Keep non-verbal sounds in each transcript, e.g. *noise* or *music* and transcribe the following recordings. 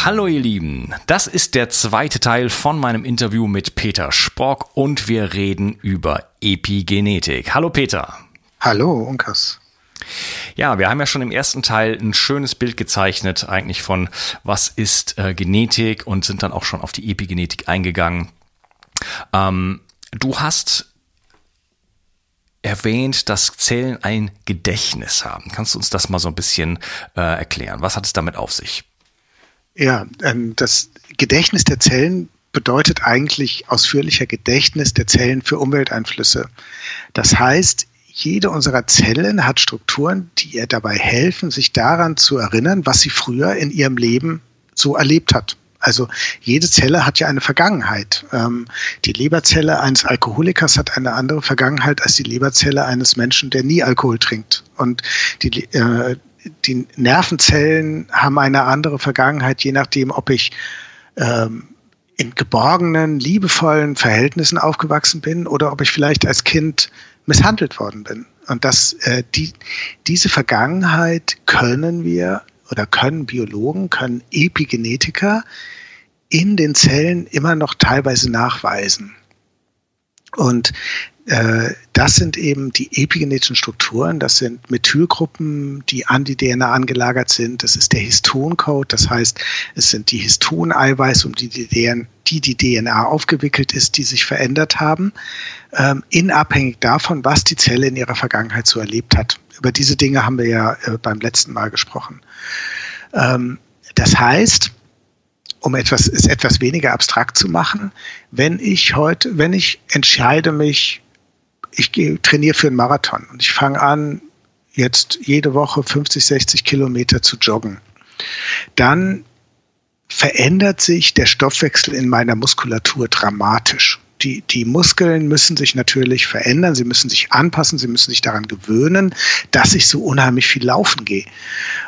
Hallo ihr Lieben, das ist der zweite Teil von meinem Interview mit Peter Spock und wir reden über Epigenetik. Hallo Peter. Hallo Unkas. Ja, wir haben ja schon im ersten Teil ein schönes Bild gezeichnet, eigentlich von was ist äh, Genetik und sind dann auch schon auf die Epigenetik eingegangen. Ähm, du hast erwähnt, dass Zellen ein Gedächtnis haben. Kannst du uns das mal so ein bisschen äh, erklären? Was hat es damit auf sich? Ja, ähm, das Gedächtnis der Zellen bedeutet eigentlich ausführlicher Gedächtnis der Zellen für Umwelteinflüsse. Das heißt, jede unserer Zellen hat Strukturen, die ihr dabei helfen, sich daran zu erinnern, was sie früher in ihrem Leben so erlebt hat. Also jede Zelle hat ja eine Vergangenheit. Ähm, die Leberzelle eines Alkoholikers hat eine andere Vergangenheit als die Leberzelle eines Menschen, der nie Alkohol trinkt. Und die, äh, die Nervenzellen haben eine andere Vergangenheit, je nachdem, ob ich ähm, in geborgenen, liebevollen Verhältnissen aufgewachsen bin oder ob ich vielleicht als Kind misshandelt worden bin. Und das, äh, die, diese Vergangenheit können wir oder können Biologen, können Epigenetiker in den Zellen immer noch teilweise nachweisen. Und das sind eben die epigenetischen Strukturen, das sind Methylgruppen, die an die DNA angelagert sind. Das ist der Histoncode, das heißt, es sind die Histoneiweiße, um die die, DNA, die die DNA aufgewickelt ist, die sich verändert haben, ähm, in abhängig davon, was die Zelle in ihrer Vergangenheit so erlebt hat. Über diese Dinge haben wir ja äh, beim letzten Mal gesprochen. Ähm, das heißt, um etwas, es etwas weniger abstrakt zu machen, wenn ich heute, wenn ich entscheide mich, ich trainiere für einen Marathon und ich fange an, jetzt jede Woche 50, 60 Kilometer zu joggen, dann verändert sich der Stoffwechsel in meiner Muskulatur dramatisch. Die, die Muskeln müssen sich natürlich verändern, sie müssen sich anpassen, sie müssen sich daran gewöhnen, dass ich so unheimlich viel laufen gehe.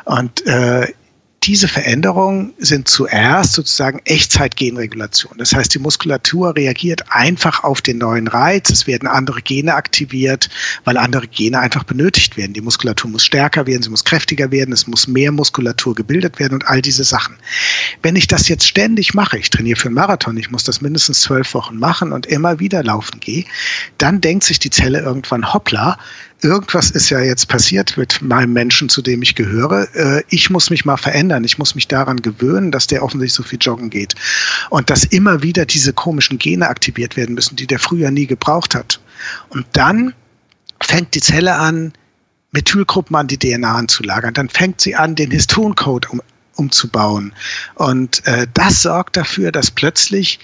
Und äh, diese Veränderungen sind zuerst sozusagen Echtzeitgenregulation. Das heißt, die Muskulatur reagiert einfach auf den neuen Reiz. Es werden andere Gene aktiviert, weil andere Gene einfach benötigt werden. Die Muskulatur muss stärker werden, sie muss kräftiger werden, es muss mehr Muskulatur gebildet werden und all diese Sachen. Wenn ich das jetzt ständig mache, ich trainiere für einen Marathon, ich muss das mindestens zwölf Wochen machen und immer wieder laufen gehe, dann denkt sich die Zelle irgendwann, hoppla, irgendwas ist ja jetzt passiert mit meinem Menschen, zu dem ich gehöre. Äh, ich muss mich mal verändern. Ich muss mich daran gewöhnen, dass der offensichtlich so viel joggen geht. Und dass immer wieder diese komischen Gene aktiviert werden müssen, die der früher nie gebraucht hat. Und dann fängt die Zelle an, Methylgruppen an die DNA anzulagern. Dann fängt sie an, den Histoncode um, umzubauen. Und äh, das sorgt dafür, dass plötzlich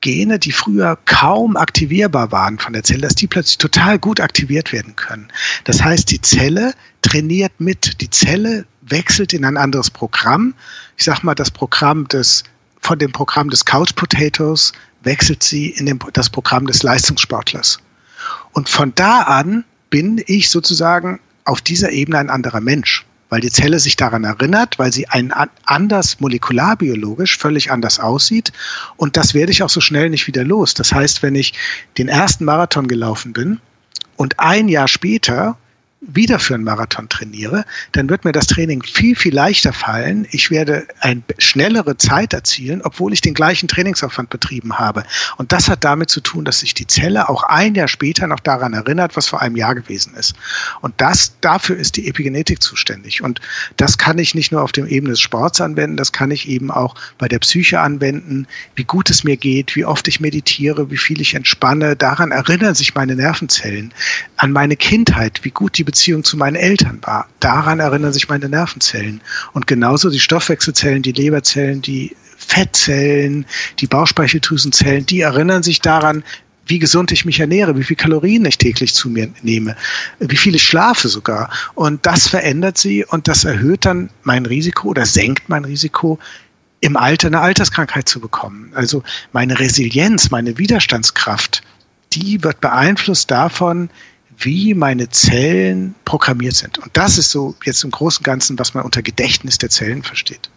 Gene, die früher kaum aktivierbar waren von der Zelle, dass die plötzlich total gut aktiviert werden können. Das heißt, die Zelle trainiert mit. Die Zelle wechselt in ein anderes Programm. Ich sag mal, das Programm des, von dem Programm des Couch Potatoes wechselt sie in den, das Programm des Leistungssportlers. Und von da an bin ich sozusagen auf dieser Ebene ein anderer Mensch weil die Zelle sich daran erinnert, weil sie ein anders molekularbiologisch völlig anders aussieht. Und das werde ich auch so schnell nicht wieder los. Das heißt, wenn ich den ersten Marathon gelaufen bin und ein Jahr später wieder für einen Marathon trainiere, dann wird mir das Training viel, viel leichter fallen. Ich werde eine schnellere Zeit erzielen, obwohl ich den gleichen Trainingsaufwand betrieben habe. Und das hat damit zu tun, dass sich die Zelle auch ein Jahr später noch daran erinnert, was vor einem Jahr gewesen ist. Und das, dafür ist die Epigenetik zuständig. Und das kann ich nicht nur auf dem Ebene des Sports anwenden, das kann ich eben auch bei der Psyche anwenden, wie gut es mir geht, wie oft ich meditiere, wie viel ich entspanne. Daran erinnern sich meine Nervenzellen an meine Kindheit, wie gut die Beziehung zu meinen Eltern war. Daran erinnern sich meine Nervenzellen. Und genauso die Stoffwechselzellen, die Leberzellen, die Fettzellen, die Bauchspeicheldrüsenzellen, die erinnern sich daran, wie gesund ich mich ernähre, wie viel Kalorien ich täglich zu mir nehme, wie viel ich schlafe sogar. Und das verändert sie und das erhöht dann mein Risiko oder senkt mein Risiko, im Alter eine Alterskrankheit zu bekommen. Also meine Resilienz, meine Widerstandskraft, die wird beeinflusst davon, wie meine Zellen programmiert sind. Und das ist so jetzt im Großen und Ganzen, was man unter Gedächtnis der Zellen versteht.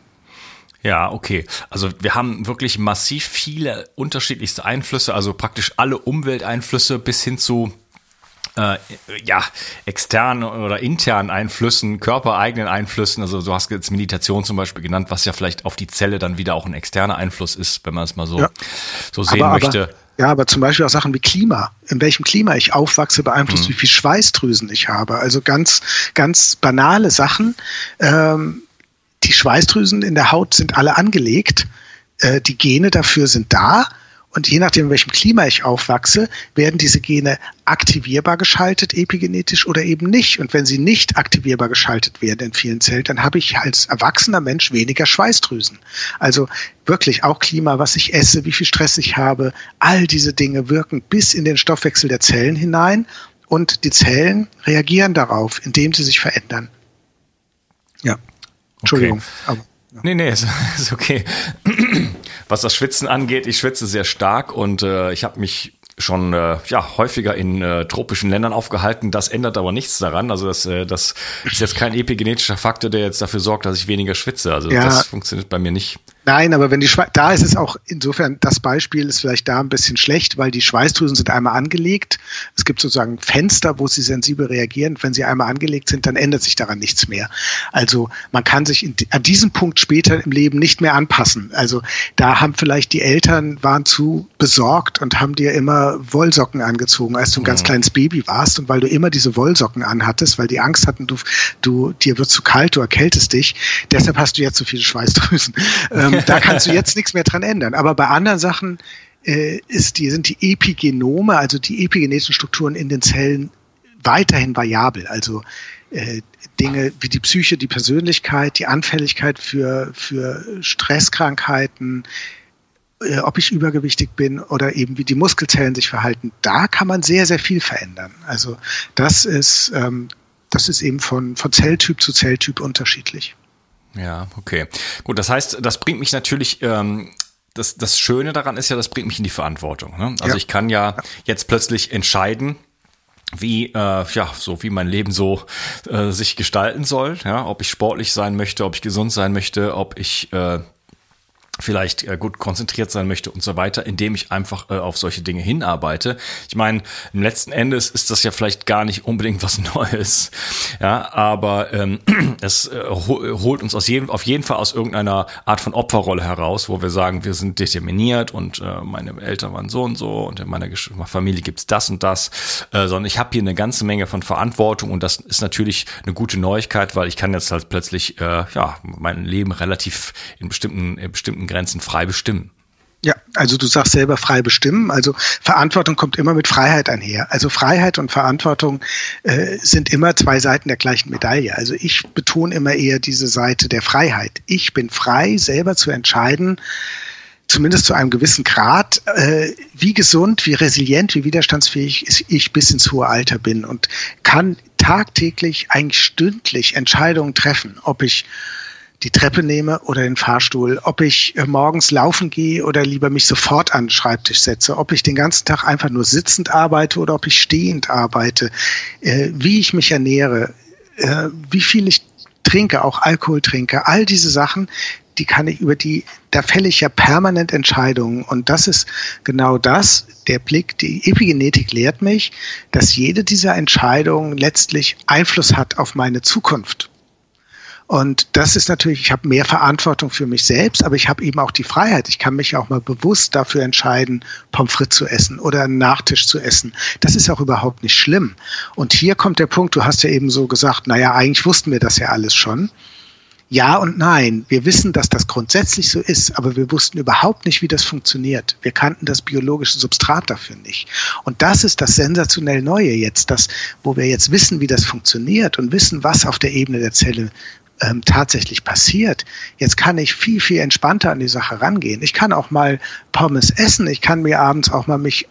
Ja, okay. Also wir haben wirklich massiv viele unterschiedlichste Einflüsse, also praktisch alle Umwelteinflüsse bis hin zu äh, ja, externen oder internen Einflüssen, körpereigenen Einflüssen. Also du hast jetzt Meditation zum Beispiel genannt, was ja vielleicht auf die Zelle dann wieder auch ein externer Einfluss ist, wenn man es mal so, ja. so sehen aber, möchte. Aber ja, aber zum Beispiel auch Sachen wie Klima. In welchem Klima ich aufwachse, beeinflusst, mhm. wie viel Schweißdrüsen ich habe. Also ganz, ganz banale Sachen. Ähm, die Schweißdrüsen in der Haut sind alle angelegt. Äh, die Gene dafür sind da. Und je nachdem, in welchem Klima ich aufwachse, werden diese Gene aktivierbar geschaltet, epigenetisch oder eben nicht. Und wenn sie nicht aktivierbar geschaltet werden in vielen Zellen, dann habe ich als erwachsener Mensch weniger Schweißdrüsen. Also wirklich auch Klima, was ich esse, wie viel Stress ich habe, all diese Dinge wirken bis in den Stoffwechsel der Zellen hinein und die Zellen reagieren darauf, indem sie sich verändern. Ja. Entschuldigung. Okay. Ja. Nee, nee, ist, *laughs* ist okay. Was das Schwitzen angeht, ich schwitze sehr stark und äh, ich habe mich schon äh, ja häufiger in äh, tropischen Ländern aufgehalten. Das ändert aber nichts daran. Also das, äh, das ist jetzt kein epigenetischer Faktor, der jetzt dafür sorgt, dass ich weniger schwitze. Also ja. das funktioniert bei mir nicht. Nein, aber wenn die Schwe da ist es auch insofern das Beispiel ist vielleicht da ein bisschen schlecht, weil die Schweißdrüsen sind einmal angelegt. Es gibt sozusagen Fenster, wo sie sensibel reagieren. Wenn sie einmal angelegt sind, dann ändert sich daran nichts mehr. Also man kann sich in, an diesem Punkt später im Leben nicht mehr anpassen. Also da haben vielleicht die Eltern waren zu besorgt und haben dir immer Wollsocken angezogen, als du ein ganz mhm. kleines Baby warst und weil du immer diese Wollsocken anhattest, weil die Angst hatten, du du dir wird zu kalt, du erkältest dich. Deshalb hast du jetzt so viele Schweißdrüsen. Ähm, da kannst du *laughs* jetzt nichts mehr dran ändern. Aber bei anderen Sachen äh, ist die, sind die Epigenome, also die epigenetischen Strukturen in den Zellen weiterhin variabel. Also äh, Dinge wie die Psyche, die Persönlichkeit, die Anfälligkeit für, für Stresskrankheiten, äh, ob ich übergewichtig bin oder eben wie die Muskelzellen sich verhalten, da kann man sehr, sehr viel verändern. Also das ist, ähm, das ist eben von, von Zelltyp zu Zelltyp unterschiedlich. Ja, okay. Gut, das heißt, das bringt mich natürlich. Ähm das, das Schöne daran ist ja, das bringt mich in die Verantwortung. Ne? Also ja. ich kann ja jetzt plötzlich entscheiden, wie äh, ja so wie mein Leben so äh, sich gestalten soll, ja, ob ich sportlich sein möchte, ob ich gesund sein möchte, ob ich äh, vielleicht äh, gut konzentriert sein möchte und so weiter, indem ich einfach äh, auf solche Dinge hinarbeite. Ich meine, im letzten Endes ist das ja vielleicht gar nicht unbedingt was *laughs* Neues, ja, aber ähm, *clears throat* es äh, holt uns aus jedem, auf jeden Fall aus irgendeiner Art von Opferrolle heraus, wo wir sagen, wir sind determiniert und äh, meine Eltern waren so und so und in meiner Familie gibt's das und das, äh, sondern ich habe hier eine ganze Menge von Verantwortung und das ist natürlich eine gute Neuigkeit, weil ich kann jetzt halt plötzlich äh, ja mein Leben relativ in bestimmten, in bestimmten Grenzen frei bestimmen. Ja, also du sagst selber frei bestimmen. Also Verantwortung kommt immer mit Freiheit einher. Also Freiheit und Verantwortung äh, sind immer zwei Seiten der gleichen Medaille. Also ich betone immer eher diese Seite der Freiheit. Ich bin frei, selber zu entscheiden, zumindest zu einem gewissen Grad, äh, wie gesund, wie resilient, wie widerstandsfähig ich bis ins hohe Alter bin und kann tagtäglich, eigentlich stündlich Entscheidungen treffen, ob ich die Treppe nehme oder den Fahrstuhl, ob ich äh, morgens laufen gehe oder lieber mich sofort an den Schreibtisch setze, ob ich den ganzen Tag einfach nur sitzend arbeite oder ob ich stehend arbeite, äh, wie ich mich ernähre, äh, wie viel ich trinke, auch Alkohol trinke, all diese Sachen, die kann ich über die, da fälle ich ja permanent Entscheidungen. Und das ist genau das, der Blick, die Epigenetik lehrt mich, dass jede dieser Entscheidungen letztlich Einfluss hat auf meine Zukunft. Und das ist natürlich, ich habe mehr Verantwortung für mich selbst, aber ich habe eben auch die Freiheit. Ich kann mich auch mal bewusst dafür entscheiden, Pommes frites zu essen oder einen Nachtisch zu essen. Das ist auch überhaupt nicht schlimm. Und hier kommt der Punkt, du hast ja eben so gesagt, naja, eigentlich wussten wir das ja alles schon. Ja und nein. Wir wissen, dass das grundsätzlich so ist, aber wir wussten überhaupt nicht, wie das funktioniert. Wir kannten das biologische Substrat dafür nicht. Und das ist das sensationell Neue jetzt, das, wo wir jetzt wissen, wie das funktioniert und wissen, was auf der Ebene der Zelle ähm, tatsächlich passiert. Jetzt kann ich viel, viel entspannter an die Sache rangehen. Ich kann auch mal Pommes essen. Ich kann mir abends auch mal mich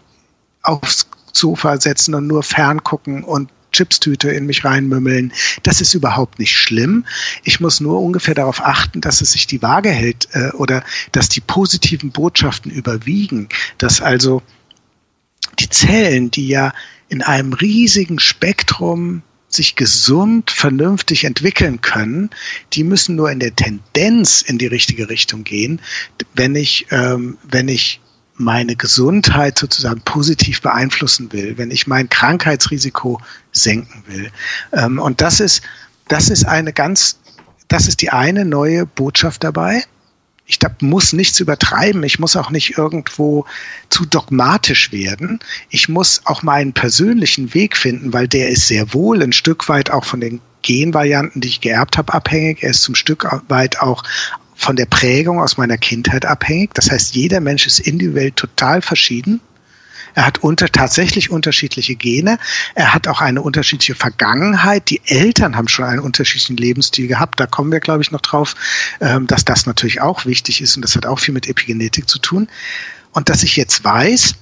aufs Sofa setzen und nur ferngucken und Chipstüte in mich reinmümmeln. Das ist überhaupt nicht schlimm. Ich muss nur ungefähr darauf achten, dass es sich die Waage hält äh, oder dass die positiven Botschaften überwiegen, dass also die Zellen, die ja in einem riesigen Spektrum sich gesund, vernünftig entwickeln können, die müssen nur in der Tendenz in die richtige Richtung gehen, wenn ich, ähm, wenn ich meine Gesundheit sozusagen positiv beeinflussen will, wenn ich mein Krankheitsrisiko senken will. Ähm, und das ist, das ist eine ganz, das ist die eine neue Botschaft dabei. Ich muss nichts übertreiben. Ich muss auch nicht irgendwo zu dogmatisch werden. Ich muss auch meinen persönlichen Weg finden, weil der ist sehr wohl ein Stück weit auch von den Genvarianten, die ich geerbt habe, abhängig. Er ist zum Stück weit auch von der Prägung aus meiner Kindheit abhängig. Das heißt, jeder Mensch ist individuell total verschieden. Er hat unter, tatsächlich unterschiedliche Gene. Er hat auch eine unterschiedliche Vergangenheit. Die Eltern haben schon einen unterschiedlichen Lebensstil gehabt. Da kommen wir, glaube ich, noch drauf, ähm, dass das natürlich auch wichtig ist und das hat auch viel mit Epigenetik zu tun. Und dass ich jetzt weiß,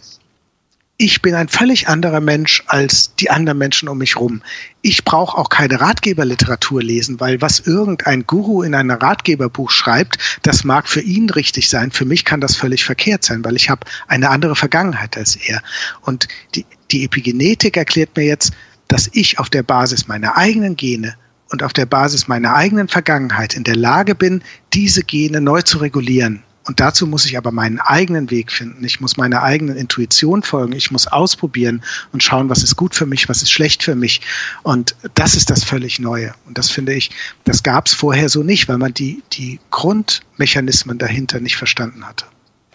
ich bin ein völlig anderer Mensch als die anderen Menschen um mich rum. Ich brauche auch keine Ratgeberliteratur lesen, weil was irgendein Guru in einem Ratgeberbuch schreibt, das mag für ihn richtig sein. Für mich kann das völlig verkehrt sein, weil ich habe eine andere Vergangenheit als er. Und die, die Epigenetik erklärt mir jetzt, dass ich auf der Basis meiner eigenen Gene und auf der Basis meiner eigenen Vergangenheit in der Lage bin, diese Gene neu zu regulieren und dazu muss ich aber meinen eigenen Weg finden. Ich muss meiner eigenen Intuition folgen. Ich muss ausprobieren und schauen, was ist gut für mich, was ist schlecht für mich. Und das ist das völlig Neue. Und das finde ich, das gab es vorher so nicht, weil man die, die Grundmechanismen dahinter nicht verstanden hatte.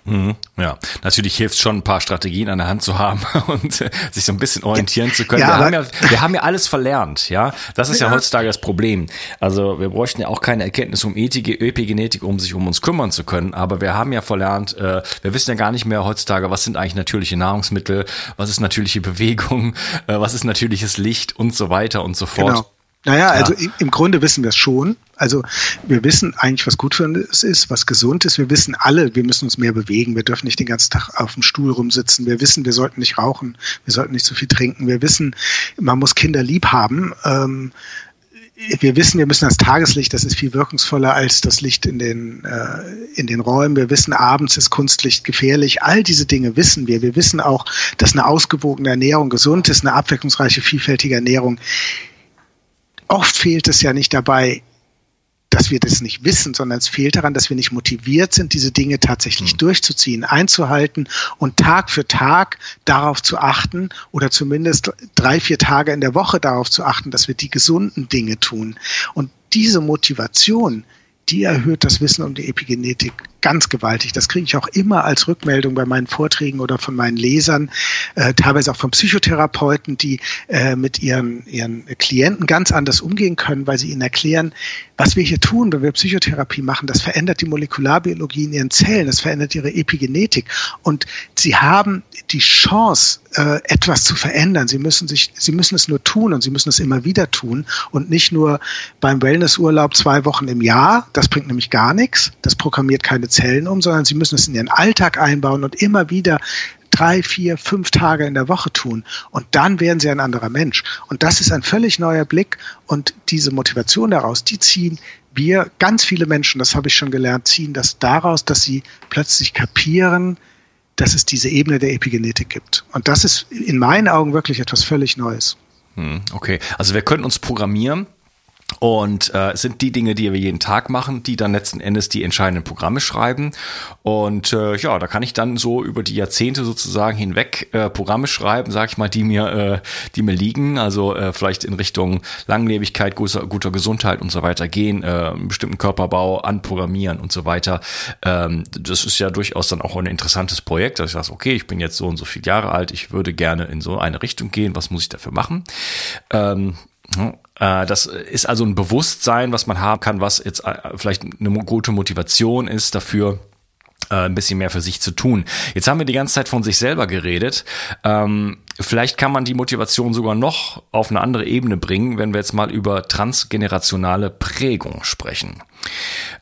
Mhm, ja, natürlich hilft schon ein paar Strategien an der Hand zu haben *laughs* und äh, sich so ein bisschen orientieren ja, zu können. Ja, wir, haben ja, wir haben ja alles verlernt, ja. Das ist ja. ja. heutzutage das Problem. Also wir bräuchten ja auch keine Erkenntnis um Ethik, Epigenetik, um sich um uns kümmern zu können. Aber wir haben ja verlernt, äh, wir wissen ja gar nicht mehr heutzutage, was sind eigentlich natürliche Nahrungsmittel, was ist natürliche Bewegung, äh, was ist natürliches Licht und so weiter und so fort. Genau. Naja, also ja. im Grunde wissen wir es schon. Also wir wissen eigentlich, was gut für uns ist, was gesund ist. Wir wissen alle, wir müssen uns mehr bewegen. Wir dürfen nicht den ganzen Tag auf dem Stuhl rumsitzen. Wir wissen, wir sollten nicht rauchen. Wir sollten nicht zu viel trinken. Wir wissen, man muss Kinder lieb haben. Ähm, wir wissen, wir müssen das Tageslicht, das ist viel wirkungsvoller als das Licht in den, äh, in den Räumen. Wir wissen, abends ist Kunstlicht gefährlich. All diese Dinge wissen wir. Wir wissen auch, dass eine ausgewogene Ernährung gesund ist, eine abwechslungsreiche, vielfältige Ernährung oft fehlt es ja nicht dabei, dass wir das nicht wissen, sondern es fehlt daran, dass wir nicht motiviert sind, diese Dinge tatsächlich mhm. durchzuziehen, einzuhalten und Tag für Tag darauf zu achten oder zumindest drei, vier Tage in der Woche darauf zu achten, dass wir die gesunden Dinge tun. Und diese Motivation, die erhöht das Wissen um die Epigenetik ganz gewaltig. Das kriege ich auch immer als Rückmeldung bei meinen Vorträgen oder von meinen Lesern, äh, teilweise auch von Psychotherapeuten, die äh, mit ihren, ihren Klienten ganz anders umgehen können, weil sie ihnen erklären, was wir hier tun, wenn wir Psychotherapie machen, das verändert die Molekularbiologie in ihren Zellen, das verändert ihre Epigenetik. Und sie haben die Chance, äh, etwas zu verändern. Sie müssen sich, sie müssen es nur tun und sie müssen es immer wieder tun und nicht nur beim Wellnessurlaub zwei Wochen im Jahr. Das bringt nämlich gar nichts. Das programmiert keine Zellen um, sondern sie müssen es in ihren Alltag einbauen und immer wieder drei, vier, fünf Tage in der Woche tun. Und dann werden sie ein anderer Mensch. Und das ist ein völlig neuer Blick. Und diese Motivation daraus, die ziehen wir, ganz viele Menschen, das habe ich schon gelernt, ziehen das daraus, dass sie plötzlich kapieren, dass es diese Ebene der Epigenetik gibt. Und das ist in meinen Augen wirklich etwas völlig Neues. Hm, okay, also wir können uns programmieren Und äh, sind die Dinge, die wir jeden Tag machen, die dann letzten Endes die entscheidenden Programme schreiben. Und äh, ja, da kann ich dann so über die Jahrzehnte sozusagen hinweg äh, Programme schreiben, sag ich mal, die mir, äh, die mir liegen. Also äh, vielleicht in Richtung Langlebigkeit, guter, guter Gesundheit und so weiter gehen, äh, einen bestimmten Körperbau anprogrammieren und so weiter. Ähm, das ist ja durchaus dann auch ein interessantes Projekt, dass ich sage, okay, ich bin jetzt so und so viele Jahre alt, ich würde gerne in so eine Richtung gehen, was muss ich dafür machen? Ähm, äh, das ist also ein Bewusstsein, was man haben kann, was jetzt äh, vielleicht eine gute Motivation ist dafür, äh, ein bisschen mehr für sich zu tun. Jetzt haben wir die ganze Zeit von sich selber geredet. Ähm, vielleicht kann man die Motivation sogar noch auf eine andere Ebene bringen, wenn wir jetzt mal über transgenerationale Prägung sprechen.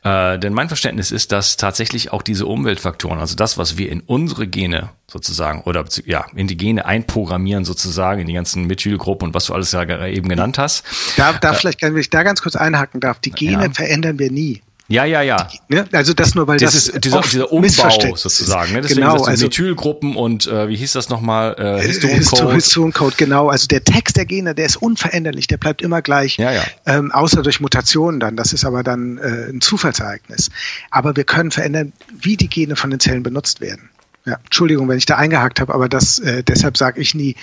Äh, denn mein Verständnis ist, dass tatsächlich auch diese Umweltfaktoren, also das, was wir in unsere Gene sozusagen oder ja, in die Gene einprogrammieren sozusagen, in die ganzen Methylgruppen und was du alles ja eben genannt hast. Da, da äh, vielleicht, wenn ich da ganz kurz einhaken darf, die Gene ja. verändern wir nie. Ja, ja, ja. Ne? Also das nur, weil das, das ist dieser, dieser Umbau sozusagen. Ne? Deswegen genau, also Methylgruppen und äh, wie hieß das nochmal? Äh, Histoncode. Histoncode, genau. Also der Text der Gene, der ist unveränderlich, der bleibt immer gleich. Ja, ja. Ähm, außer durch Mutationen dann. Das ist aber dann äh, ein Zufallsereignis. Aber wir können verändern, wie die Gene von den Zellen benutzt werden. Ja, Entschuldigung, wenn ich da eingehakt habe, aber das äh, deshalb sage ich nie,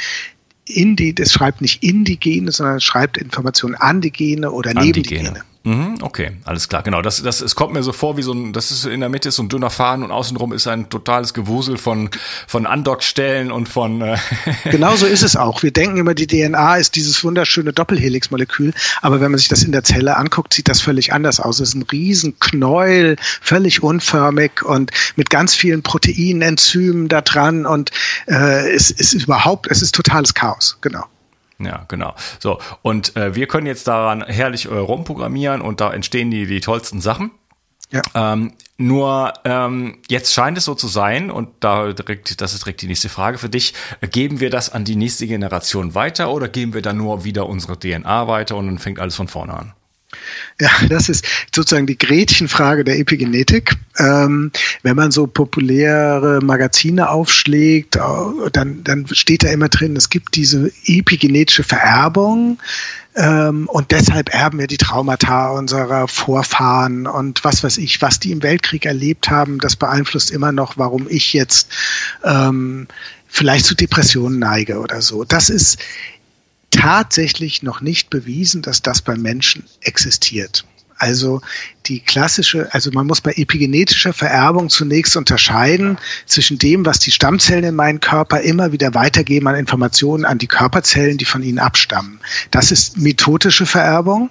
in die, das schreibt nicht in die Gene, sondern es schreibt Informationen an die Gene oder an neben die Gene. Die Gene. Mhm, okay, alles klar, genau. Das, das, es kommt mir so vor wie so ein, das ist in der Mitte ist so ein dünner Faden und außenrum ist ein totales Gewusel von, von Andockstellen und von. Äh *laughs* genau so ist es auch. Wir denken immer, die DNA ist dieses wunderschöne Doppelhelixmolekül, aber wenn man sich das in der Zelle anguckt, sieht das völlig anders aus. Es ist ein Riesenknäuel, völlig unförmig und mit ganz vielen Proteinen, Enzymen da dran und äh, es, es ist überhaupt, es ist totales Chaos, genau. Ja, genau. So, und äh, wir können jetzt daran herrlich äh, rumprogrammieren und da entstehen die, die tollsten Sachen. Ja. Ähm, nur ähm, jetzt scheint es so zu sein, und da direkt, das ist direkt die nächste Frage für dich, geben wir das an die nächste Generation weiter oder geben wir dann nur wieder unsere DNA weiter und dann fängt alles von vorne an? Ja, das ist sozusagen die Gretchenfrage der Epigenetik. Ähm, wenn man so populäre Magazine aufschlägt, äh, dann, dann steht da immer drin, es gibt diese epigenetische Vererbung ähm, und deshalb erben wir die Traumata unserer Vorfahren und was weiß ich, was die im Weltkrieg erlebt haben, das beeinflusst immer noch, warum ich jetzt ähm, vielleicht zu Depressionen neige oder so. Das ist tatsächlich noch nicht bewiesen, dass das beim Menschen existiert. Also die klassische, also man muss bei epigenetischer Vererbung zunächst unterscheiden zwischen dem, was die Stammzellen in meinem Körper immer wieder weitergeben an Informationen an die Körperzellen, die von ihnen abstammen. Das ist methodische Vererbung,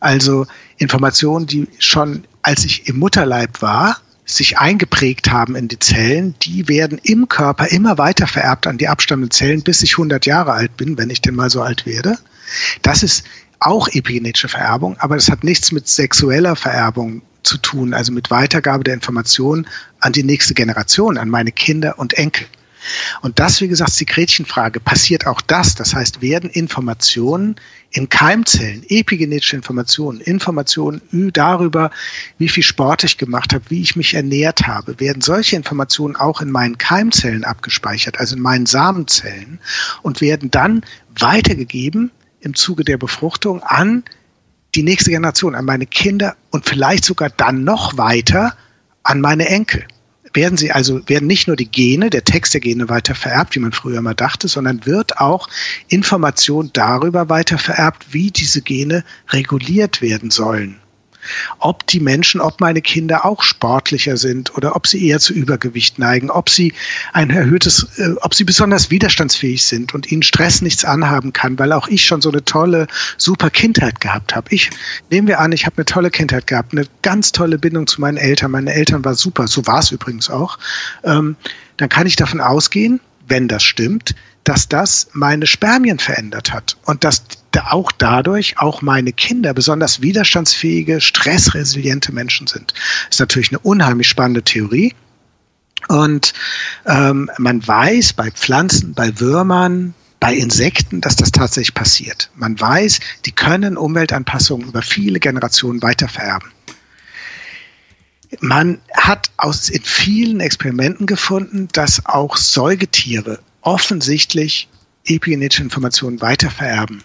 also Informationen, die schon als ich im Mutterleib war, sich eingeprägt haben in die Zellen, die werden im Körper immer weiter vererbt an die abstammenden Zellen, bis ich 100 Jahre alt bin, wenn ich denn mal so alt werde. Das ist auch epigenetische Vererbung, aber das hat nichts mit sexueller Vererbung zu tun, also mit Weitergabe der Informationen an die nächste Generation, an meine Kinder und Enkel. Und das, wie gesagt, ist die Gretchenfrage. Passiert auch das? Das heißt, werden Informationen in Keimzellen, epigenetische Informationen, Informationen darüber, wie viel Sport ich gemacht habe, wie ich mich ernährt habe, werden solche Informationen auch in meinen Keimzellen abgespeichert, also in meinen Samenzellen und werden dann weitergegeben im Zuge der Befruchtung an die nächste Generation, an meine Kinder und vielleicht sogar dann noch weiter an meine Enkel werden sie also, werden nicht nur die Gene, der Text der Gene weiter vererbt, wie man früher immer dachte, sondern wird auch Information darüber weiter vererbt, wie diese Gene reguliert werden sollen ob die Menschen, ob meine Kinder auch sportlicher sind oder ob sie eher zu Übergewicht neigen, ob sie ein erhöhtes, äh, ob sie besonders widerstandsfähig sind und ihnen Stress nichts anhaben kann, weil auch ich schon so eine tolle, super Kindheit gehabt habe. Ich nehmen wir an, ich habe eine tolle Kindheit gehabt, eine ganz tolle Bindung zu meinen Eltern. Meine Eltern war super, so war es übrigens auch. Ähm, dann kann ich davon ausgehen, wenn das stimmt, dass das meine Spermien verändert hat und dass auch dadurch auch meine Kinder besonders widerstandsfähige, stressresiliente Menschen sind. Das ist natürlich eine unheimlich spannende Theorie. Und ähm, man weiß bei Pflanzen, bei Würmern, bei Insekten, dass das tatsächlich passiert. Man weiß, die können Umweltanpassungen über viele Generationen weitervererben. Man hat aus in vielen Experimenten gefunden, dass auch Säugetiere offensichtlich epigenetische Informationen weitervererben.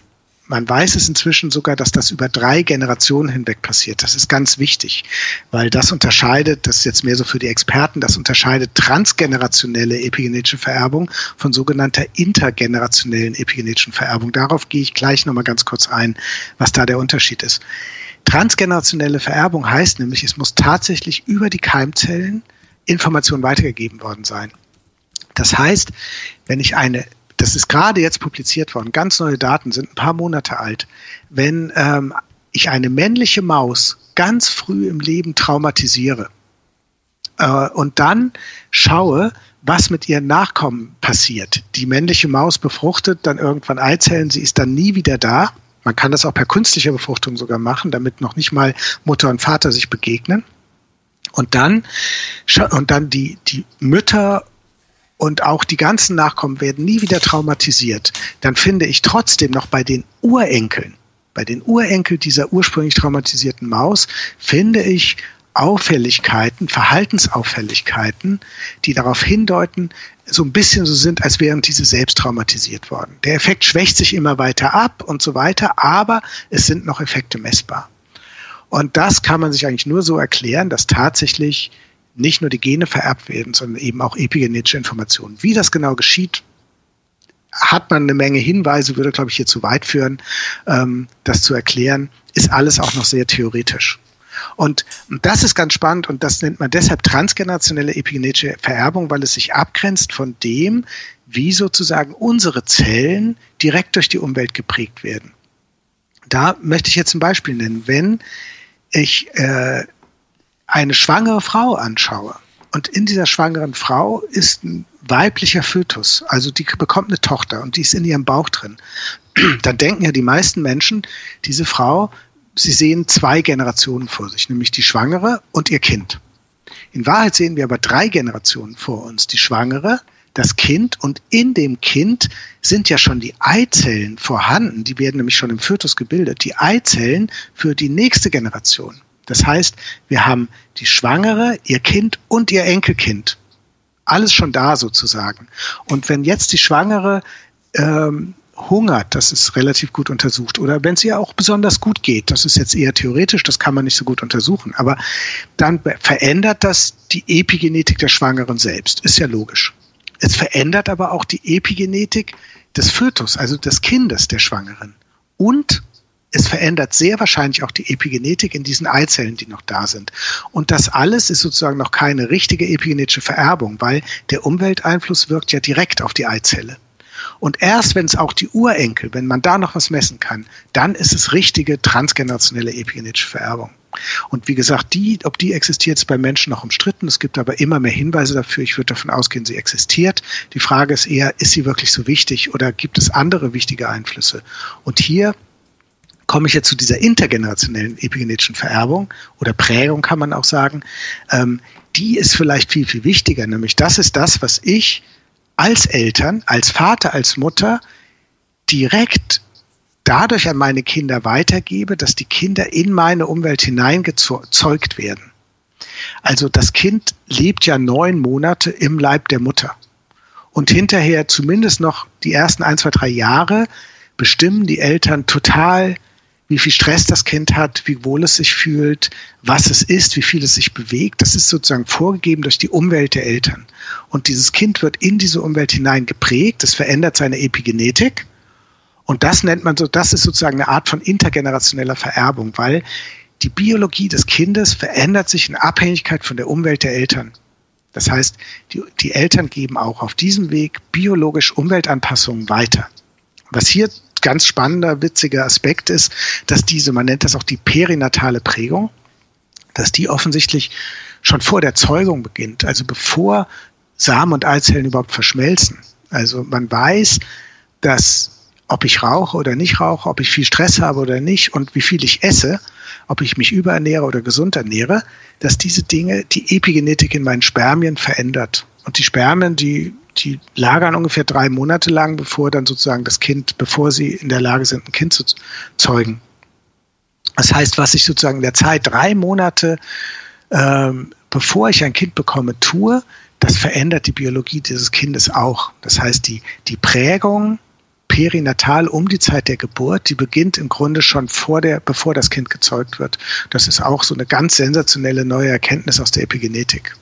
Man weiß es inzwischen sogar, dass das über drei Generationen hinweg passiert. Das ist ganz wichtig, weil das unterscheidet, das ist jetzt mehr so für die Experten, das unterscheidet transgenerationelle epigenetische Vererbung von sogenannter intergenerationellen epigenetischen Vererbung. Darauf gehe ich gleich nochmal ganz kurz ein, was da der Unterschied ist. Transgenerationelle Vererbung heißt nämlich, es muss tatsächlich über die Keimzellen Information weitergegeben worden sein. Das heißt, wenn ich eine das ist gerade jetzt publiziert worden, ganz neue Daten, sind ein paar Monate alt. Wenn ähm, ich eine männliche Maus ganz früh im Leben traumatisiere äh, und dann schaue, was mit ihren Nachkommen passiert. Die männliche Maus befruchtet dann irgendwann Eizellen, sie ist dann nie wieder da. Man kann das auch per künstlicher Befruchtung sogar machen, damit noch nicht mal Mutter und Vater sich begegnen. Und dann, und dann die, die Mütter und auch die ganzen Nachkommen werden nie wieder traumatisiert, dann finde ich trotzdem noch bei den Urenkeln, bei den Urenkel dieser ursprünglich traumatisierten Maus, finde ich Auffälligkeiten, Verhaltensauffälligkeiten, die darauf hindeuten, so ein bisschen so sind, als wären diese selbst traumatisiert worden. Der Effekt schwächt sich immer weiter ab und so weiter, aber es sind noch Effekte messbar. Und das kann man sich eigentlich nur so erklären, dass tatsächlich nicht nur die Gene vererbt werden, sondern eben auch epigenetische Informationen. Wie das genau geschieht, hat man eine Menge Hinweise, würde, glaube ich, hier zu weit führen, ähm, das zu erklären, ist alles auch noch sehr theoretisch. Und, und das ist ganz spannend und das nennt man deshalb transgenerationelle epigenetische Vererbung, weil es sich abgrenzt von dem, wie sozusagen unsere Zellen direkt durch die Umwelt geprägt werden. Da möchte ich jetzt ein Beispiel nennen. Wenn ich äh, eine schwangere Frau anschaue und in dieser schwangeren Frau ist ein weiblicher Fötus, also die bekommt eine Tochter und die ist in ihrem Bauch drin, *clears throat* dann denken ja die meisten Menschen, diese Frau, sie sehen zwei Generationen vor sich, nämlich die Schwangere und ihr Kind. In Wahrheit sehen wir aber drei Generationen vor uns. Die Schwangere, das Kind und in dem Kind sind ja schon die Eizellen vorhanden, die werden nämlich schon im Fötus gebildet, die Eizellen für die nächste Generation. Das heißt, wir haben die Schwangere, ihr Kind und ihr Enkelkind. Alles schon da sozusagen. Und wenn jetzt die Schwangere ähm, hungert, das ist relativ gut untersucht, oder wenn es ihr auch besonders gut geht, das ist jetzt eher theoretisch, das kann man nicht so gut untersuchen, aber dann verändert das die Epigenetik der Schwangeren selbst, ist ja logisch. Es verändert aber auch die Epigenetik des Fötus, also des Kindes der Schwangeren. Und es verändert sehr wahrscheinlich auch die Epigenetik in diesen Eizellen, die noch da sind. Und das alles ist sozusagen noch keine richtige epigenetische Vererbung, weil der Umwelteinfluss wirkt ja direkt auf die Eizelle. Und erst wenn es auch die Urenkel, wenn man da noch was messen kann, dann ist es richtige transgenerationelle epigenetische Vererbung. Und wie gesagt, die, ob die existiert, ist bei Menschen noch umstritten. Es gibt aber immer mehr Hinweise dafür. Ich würde davon ausgehen, sie existiert. Die Frage ist eher, ist sie wirklich so wichtig oder gibt es andere wichtige Einflüsse? Und hier komme ich jetzt zu dieser intergenerationellen epigenetischen Vererbung oder Prägung kann man auch sagen, ähm, die ist vielleicht viel, viel wichtiger. Nämlich das ist das, was ich als Eltern, als Vater, als Mutter direkt dadurch an meine Kinder weitergebe, dass die Kinder in meine Umwelt hineingezeugt werden. Also das Kind lebt ja neun Monate im Leib der Mutter. Und hinterher zumindest noch die ersten ein, zwei, drei Jahre bestimmen die Eltern total wie viel Stress das Kind hat, wie wohl es sich fühlt, was es ist, wie viel es sich bewegt. Das ist sozusagen vorgegeben durch die Umwelt der Eltern. Und dieses Kind wird in diese Umwelt hinein geprägt, es verändert seine Epigenetik. Und das nennt man so, das ist sozusagen eine Art von intergenerationeller Vererbung, weil die Biologie des Kindes verändert sich in Abhängigkeit von der Umwelt der Eltern. Das heißt, die, die Eltern geben auch auf diesem Weg biologisch Umweltanpassungen weiter. Was hier ganz spannender, witziger Aspekt ist, dass diese, man nennt das auch die perinatale Prägung, dass die offensichtlich schon vor der Zeugung beginnt, also bevor Samen und Eizellen überhaupt verschmelzen. Also man weiß, dass ob ich rauche oder nicht rauche, ob ich viel Stress habe oder nicht und wie viel ich esse, ob ich mich überernähre oder gesund ernähre, dass diese Dinge die Epigenetik in meinen Spermien verändert. Und die Spermien, die die lagern ungefähr drei Monate lang, bevor dann sozusagen das Kind, bevor sie in der Lage sind, ein Kind zu zeugen. Das heißt, was ich sozusagen in der Zeit drei Monate, ähm, bevor ich ein Kind bekomme, tue, das verändert die Biologie dieses Kindes auch. Das heißt, die, die Prägung perinatal um die Zeit der Geburt. Die beginnt im Grunde schon vor der, bevor das Kind gezeugt wird. Das ist auch so eine ganz sensationelle neue Erkenntnis aus der Epigenetik.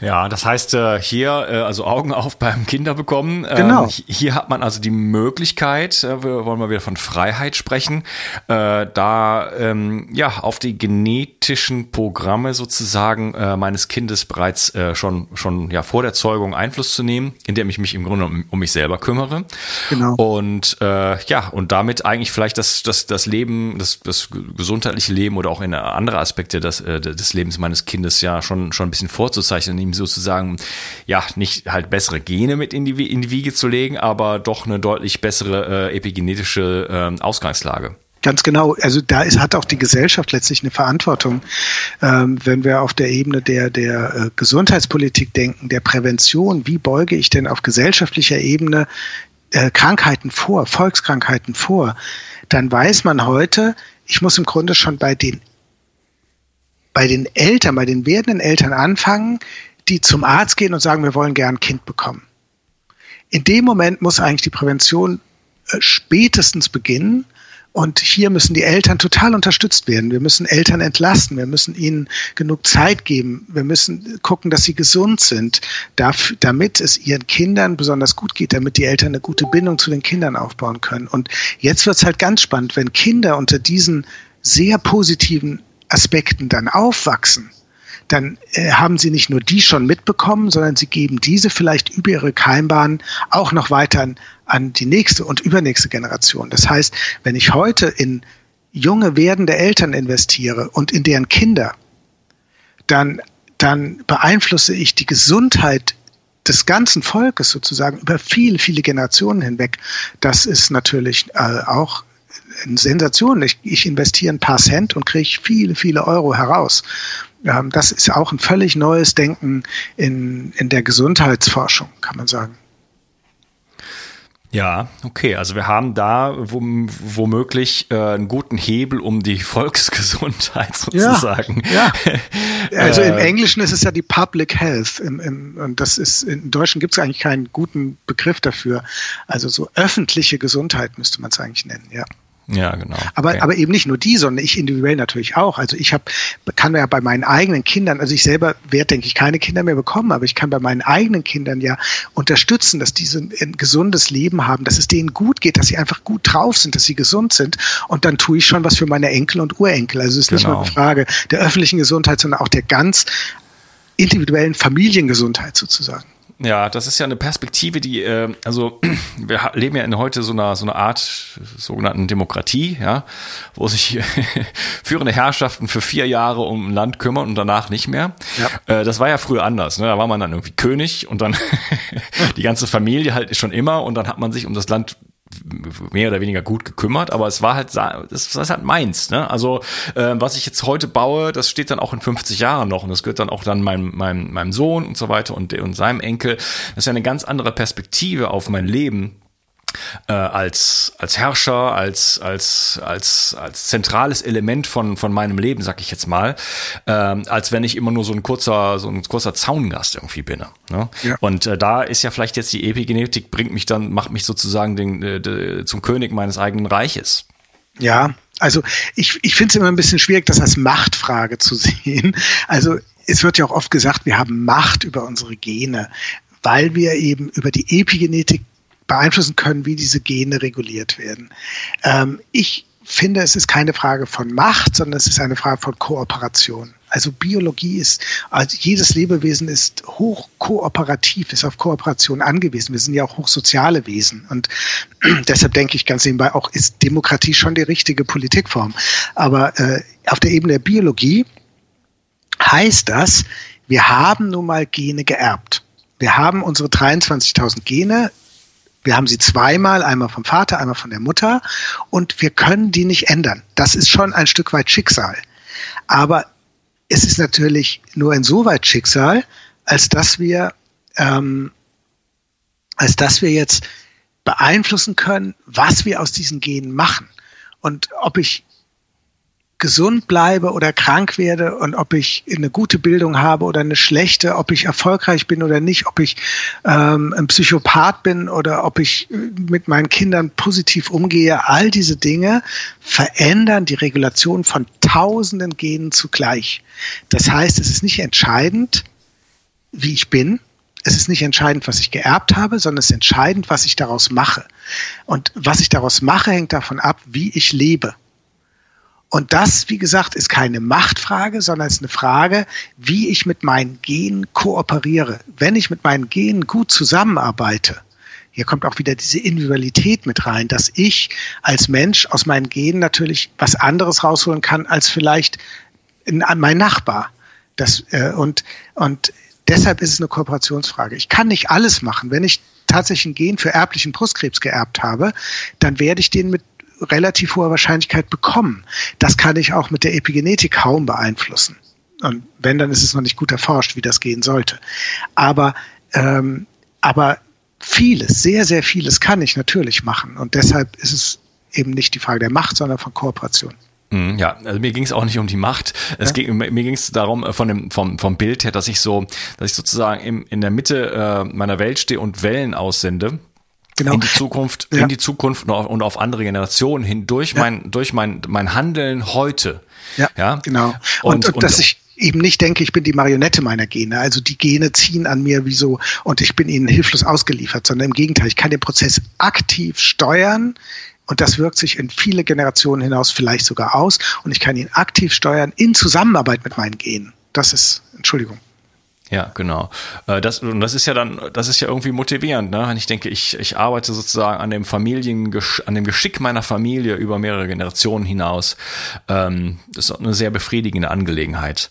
Ja, das heißt äh, hier also Augen auf beim Kinder bekommen. Ähm, genau. Hier hat man also die Möglichkeit, äh, wir wollen mal wieder von Freiheit sprechen, äh, da ähm, ja auf die genetischen Programme sozusagen meines Kindes bereits schon schon ja vor der Zeugung Einfluss zu nehmen, indem ich mich im Grunde um, um mich selber kümmere. Genau. Und ja und damit eigentlich vielleicht das das das Leben, das das gesundheitliche Leben oder auch in andere Aspekte des des Lebens meines Kindes ja schon schon ein bisschen vorzuzeichnen, ihm sozusagen, ja, nicht halt bessere Gene mit in die, in die Wiege zu legen, aber doch eine deutlich bessere äh, epigenetische äh, Ausgangslage. Ganz genau. Also da ist, hat auch die Gesellschaft letztlich eine Verantwortung. Ähm, wenn wir auf der Ebene der, der äh, Gesundheitspolitik denken, der Prävention, wie beuge ich denn auf gesellschaftlicher Ebene äh, Krankheiten vor, Volkskrankheiten vor, dann weiß man heute, ich muss im Grunde schon bei den bei den Eltern, bei den werdenden Eltern anfangen, die zum Arzt gehen und sagen, wir wollen gern ein Kind bekommen. In dem Moment muss eigentlich die Prävention äh, spätestens beginnen. Und hier müssen die Eltern total unterstützt werden. Wir müssen Eltern entlasten. Wir müssen ihnen genug Zeit geben. Wir müssen gucken, dass sie gesund sind, damit es ihren Kindern besonders gut geht, damit die Eltern eine gute Bindung zu den Kindern aufbauen können. Und jetzt wird es halt ganz spannend, wenn Kinder unter diesen sehr positiven Aspekten dann aufwachsen, dann äh, haben sie nicht nur die schon mitbekommen, sondern sie geben diese vielleicht über ihre Keimbahn auch noch weiter an, an die nächste und übernächste Generation. Das heißt, wenn ich heute in junge werdende Eltern investiere und in deren Kinder, dann, dann beeinflusse ich die Gesundheit des ganzen Volkes sozusagen über viele, viele Generationen hinweg. Das ist natürlich äh, auch Sensation. Ich, ich investiere ein paar Cent und kriege viele, viele Euro heraus. Ähm, das ist auch ein völlig neues Denken in, in der Gesundheitsforschung, kann man sagen. Ja, okay. Also wir haben da womöglich äh, einen guten Hebel um die *laughs* Volksgesundheit sozusagen. Ja, ja. also im äh, Englischen ist es ja die Public Health. Im, im, und das ist im Deutschen gibt es eigentlich keinen guten Begriff dafür. Also so öffentliche Gesundheit müsste man es eigentlich nennen, ja. Ja, genau. Aber, okay. aber eben nicht nur die, sondern ich individuell natürlich auch. Also ich habe, kann ja bei meinen eigenen Kindern, also ich selber werde, denke ich, keine Kinder mehr bekommen, aber ich kann bei meinen eigenen Kindern ja unterstützen, dass diese ein gesundes Leben haben, dass es denen gut geht, dass sie einfach gut drauf sind, dass sie gesund sind. Und dann tue ich schon was für meine Enkel und Urenkel. Also es ist genau. nicht nur eine Frage der öffentlichen Gesundheit, sondern auch der ganz individuellen Familiengesundheit sozusagen. Ja, das ist ja eine Perspektive, die, äh, also *clears throat* wir leben ja in heute so einer so einer Art sogenannten Demokratie, ja, wo sich *laughs* führende Herrschaften für vier Jahre um ein Land kümmern und danach nicht mehr. Ja. Äh, das war ja früher anders. Ne? Da war man dann irgendwie König und dann *laughs* die ganze Familie halt schon immer und dann hat man sich um das Land mehr oder weniger gut gekümmert, aber es war halt, das ist halt meins. Ne? Also äh, was ich jetzt heute baue, das steht dann auch in 50 Jahren noch und das gehört dann auch dann meinem, meinem, meinem Sohn und so weiter und, und seinem Enkel. Das ist ja eine ganz andere Perspektive auf mein Leben äh, als als Herrscher, als als als als zentrales Element von von meinem Leben, sag ich jetzt mal, äh, als wenn ich immer nur so ein kurzer so ein kurzer Zaungast irgendwie bin. Ne? Ja. Und äh, da ist ja vielleicht jetzt die Epigenetik bringt mich dann macht mich sozusagen den, äh, zum König meines eigenen Reiches. Ja, also ich, ich finde es immer ein bisschen schwierig, das als Machtfrage zu *laughs* sehen. Also es wird ja auch oft gesagt, wir haben Macht über unsere Gene, weil wir eben über die Epigenetik beeinflussen können, wie diese Gene reguliert werden. Ähm, ich finde, es ist keine Frage von Macht, sondern es ist eine Frage von Kooperation. Also Biologie ist, also jedes Lebewesen ist hoch kooperativ, ist auf Kooperation angewiesen. Wir sind ja auch hochsoziale Wesen. Und *clears throat* deshalb denke ich ganz nebenbei auch, ist Demokratie schon die richtige Politikform. Aber äh, auf der Ebene der Biologie heißt das, wir haben nun mal Gene geerbt. Wir haben unsere 23.000 Gene wir haben sie zweimal, einmal vom Vater, einmal von der Mutter und wir können die nicht ändern. Das ist schon ein Stück weit Schicksal. Aber es ist natürlich nur insoweit Schicksal, als dass wir, ähm, als dass wir jetzt beeinflussen können, was wir aus diesen Genen machen. Und ob ich gesund bleibe oder krank werde und ob ich eine gute Bildung habe oder eine schlechte, ob ich erfolgreich bin oder nicht, ob ich ähm, ein Psychopath bin oder ob ich mit meinen Kindern positiv umgehe, all diese Dinge verändern die Regulation von tausenden Genen zugleich. Das heißt, es ist nicht entscheidend, wie ich bin, es ist nicht entscheidend, was ich geerbt habe, sondern es ist entscheidend, was ich daraus mache. Und was ich daraus mache, hängt davon ab, wie ich lebe. Und das, wie gesagt, ist keine Machtfrage, sondern es ist eine Frage, wie ich mit meinen Genen kooperiere. Wenn ich mit meinen Genen gut zusammenarbeite, hier kommt auch wieder diese Individualität mit rein, dass ich als Mensch aus meinen Genen natürlich was anderes rausholen kann als vielleicht mein Nachbar. Das, äh, und, und deshalb ist es eine Kooperationsfrage. Ich kann nicht alles machen. Wenn ich tatsächlich ein Gen für erblichen Brustkrebs geerbt habe, dann werde ich den mit relativ hoher Wahrscheinlichkeit bekommen. Das kann ich auch mit der Epigenetik kaum beeinflussen. Und wenn, dann ist es noch nicht gut erforscht, wie das gehen sollte. Aber, ähm, aber vieles, sehr, sehr vieles kann ich natürlich machen. Und deshalb ist es eben nicht die Frage der Macht, sondern von Kooperation. Mhm, ja, also mir ging es auch nicht um die Macht. Es ja. ging, mir ging es darum, äh, von dem, vom, vom Bild her, dass ich so, dass ich sozusagen im, in der Mitte äh, meiner Welt stehe und Wellen aussende genau. in die Zukunft, ja. in die Zukunft und auf, und auf andere Generationen hin durch ja. mein, durch mein, mein Handeln heute. Ja, ja? genau. Und, und, und dass ich eben nicht denke, ich bin die Marionette meiner Gene. Also die Gene ziehen an mir wie so und ich bin ihnen hilflos ausgeliefert, sondern im Gegenteil, ich kann den Prozess aktiv steuern. Und das wirkt sich in viele Generationen hinaus vielleicht sogar aus. Und ich kann ihn aktiv steuern in Zusammenarbeit mit meinen Genen. Das ist, Entschuldigung. Ja, genau. Äh, das, und das ist ja dann, das ist ja irgendwie motivierend, ne? Wenn ich denke, ich, ich arbeite sozusagen an dem Familien, an dem Geschick meiner Familie über mehrere Generationen hinaus. Ähm, das ist eine sehr befriedigende Angelegenheit.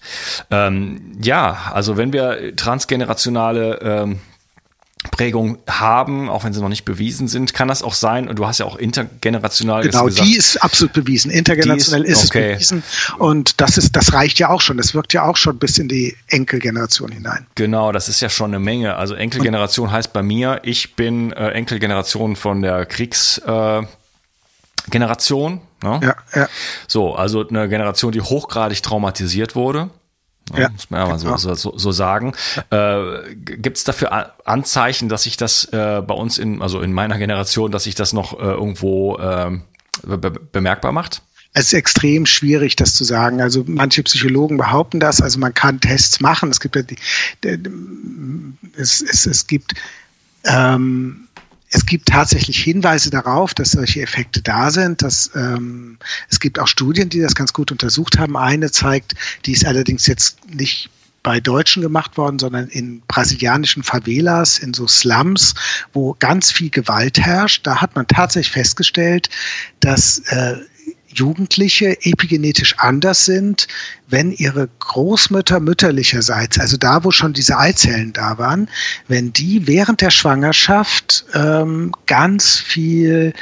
Ähm, ja, also wenn wir transgenerationale ähm, Prägung haben, auch wenn sie noch nicht bewiesen sind, kann das auch sein. Und du hast ja auch intergenerational genau, gesagt. die ist absolut bewiesen. Intergenerationell ist, ist, okay. es bewiesen. Und das ist, das reicht ja auch schon. Das wirkt ja auch schon bis in die Enkelgeneration hinein. Genau, das ist ja schon eine Menge. Also Enkelgeneration Und, heißt bei mir, ich bin äh, Enkelgeneration von der Kriegsgeneration. Äh, Ne? Ja, ja. So, also eine Generation, die hochgradig traumatisiert wurde. Ja, muss man ja mal so, genau. so, so sagen. Äh, Gibt es dafür Anzeichen, dass sich das äh, bei uns in, also in meiner Generation, dass sich das noch äh, irgendwo äh, be bemerkbar macht? Es ist extrem schwierig, das zu sagen. Also manche Psychologen behaupten das. Also man kann Tests machen. Es gibt ja die, es, es, es gibt ähm, es gibt tatsächlich Hinweise darauf, dass solche Effekte da sind. Dass, ähm, es gibt auch Studien, die das ganz gut untersucht haben. Eine zeigt, die ist allerdings jetzt nicht bei Deutschen gemacht worden, sondern in brasilianischen Favelas, in so Slums, wo ganz viel Gewalt herrscht. Da hat man tatsächlich festgestellt, dass äh, Jugendliche epigenetisch anders sind, wenn ihre Großmütter mütterlicherseits, also da, wo schon diese Eizellen da waren, wenn die während der Schwangerschaft ähm, ganz viel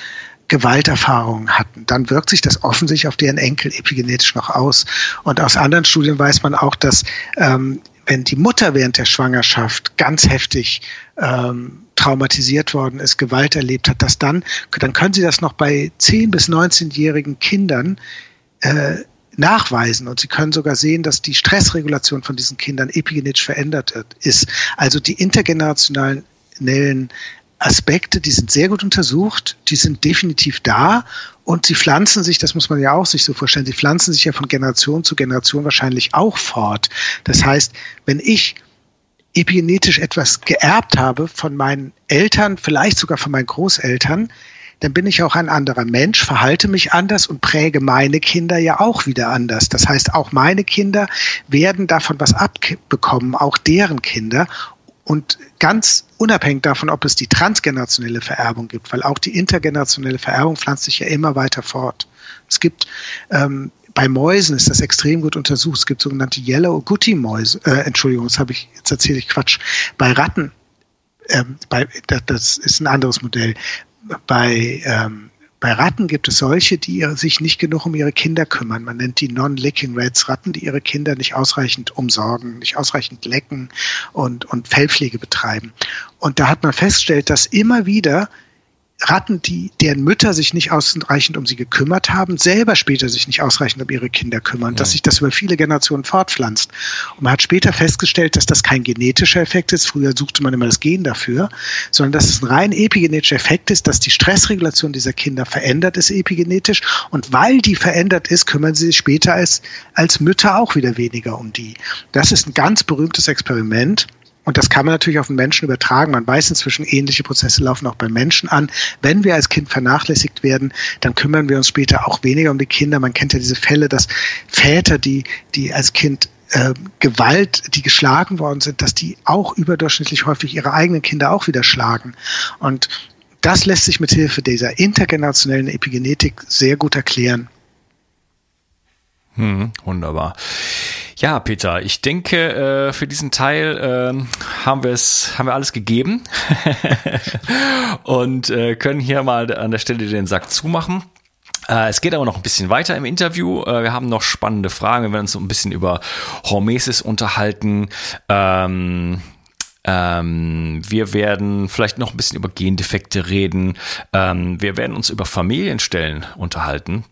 Gewalterfahrungen hatten, dann wirkt sich das offensichtlich auf deren Enkel epigenetisch noch aus. Und aus anderen Studien weiß man auch, dass ähm, wenn die Mutter während der Schwangerschaft ganz heftig ähm, traumatisiert worden ist, Gewalt erlebt hat, dass dann, dann können Sie das noch bei 10- bis 19-jährigen Kindern äh, nachweisen und Sie können sogar sehen, dass die Stressregulation von diesen Kindern epigenetisch verändert ist. Also die intergenerationalen Aspekte, die sind sehr gut untersucht, die sind definitiv da und sie pflanzen sich, das muss man ja auch sich so vorstellen, sie pflanzen sich ja von Generation zu Generation wahrscheinlich auch fort. Das heißt, wenn ich epigenetisch etwas geerbt habe von meinen Eltern, vielleicht sogar von meinen Großeltern, dann bin ich auch ein anderer Mensch, verhalte mich anders und präge meine Kinder ja auch wieder anders. Das heißt, auch meine Kinder werden davon was abbekommen, auch deren Kinder. Und ganz unabhängig davon, ob es die transgenerationelle Vererbung gibt, weil auch die intergenerationelle Vererbung pflanzt sich ja immer weiter fort. Es gibt ähm, bei Mäusen ist das extrem gut untersucht. Es gibt sogenannte Yellow Goody Mäuse. Äh, Entschuldigung, das habe ich jetzt erzähle ich Quatsch. Bei Ratten, ähm, bei, das, das ist ein anderes Modell. Bei ähm, bei Ratten gibt es solche, die sich nicht genug um ihre Kinder kümmern. Man nennt die Non-Licking Rats Ratten, die ihre Kinder nicht ausreichend umsorgen, nicht ausreichend lecken und, und Fellpflege betreiben. Und da hat man festgestellt, dass immer wieder Ratten, die, deren Mütter sich nicht ausreichend um sie gekümmert haben, selber später sich nicht ausreichend um ihre Kinder kümmern, ja. dass sich das über viele Generationen fortpflanzt. Und man hat später festgestellt, dass das kein genetischer Effekt ist. Früher suchte man immer das Gen dafür, sondern dass es ein rein epigenetischer Effekt ist, dass die Stressregulation dieser Kinder verändert ist epigenetisch. Und weil die verändert ist, kümmern sie sich später als, als Mütter auch wieder weniger um die. Das ist ein ganz berühmtes Experiment und das kann man natürlich auf den Menschen übertragen. Man weiß inzwischen, ähnliche Prozesse laufen auch bei Menschen an. Wenn wir als Kind vernachlässigt werden, dann kümmern wir uns später auch weniger um die Kinder. Man kennt ja diese Fälle, dass Väter, die, die als Kind äh, Gewalt, die geschlagen worden sind, dass die auch überdurchschnittlich häufig ihre eigenen Kinder auch wieder schlagen. Und das lässt sich mit Hilfe dieser intergenerationellen Epigenetik sehr gut erklären. Hm, wunderbar. Ja, Peter, ich denke, äh, für diesen Teil äh, haben wir es, haben wir alles gegeben *laughs* und äh, können hier mal an der Stelle den Sack zumachen. Äh, es geht aber noch ein bisschen weiter im Interview. Wir haben noch spannende Fragen. Wir werden uns ein bisschen über Hormesis unterhalten. Ähm, ähm, wir werden vielleicht noch ein bisschen über Gendefekte reden. Ähm, wir werden uns über Familienstellen unterhalten.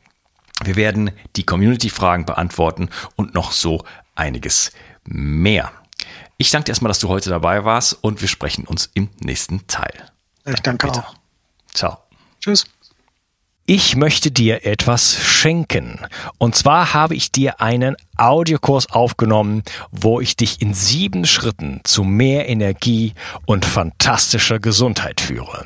Wir werden die Community-Fragen beantworten und noch so einiges mehr. Ich danke dir erstmal, dass du heute dabei warst und wir sprechen uns im nächsten Teil. Ich danke Peter. auch. Ciao. Tschüss. Ich möchte dir etwas schenken. Und zwar habe ich dir einen Audiokurs aufgenommen, wo ich dich in sieben Schritten zu mehr Energie und fantastischer Gesundheit führe.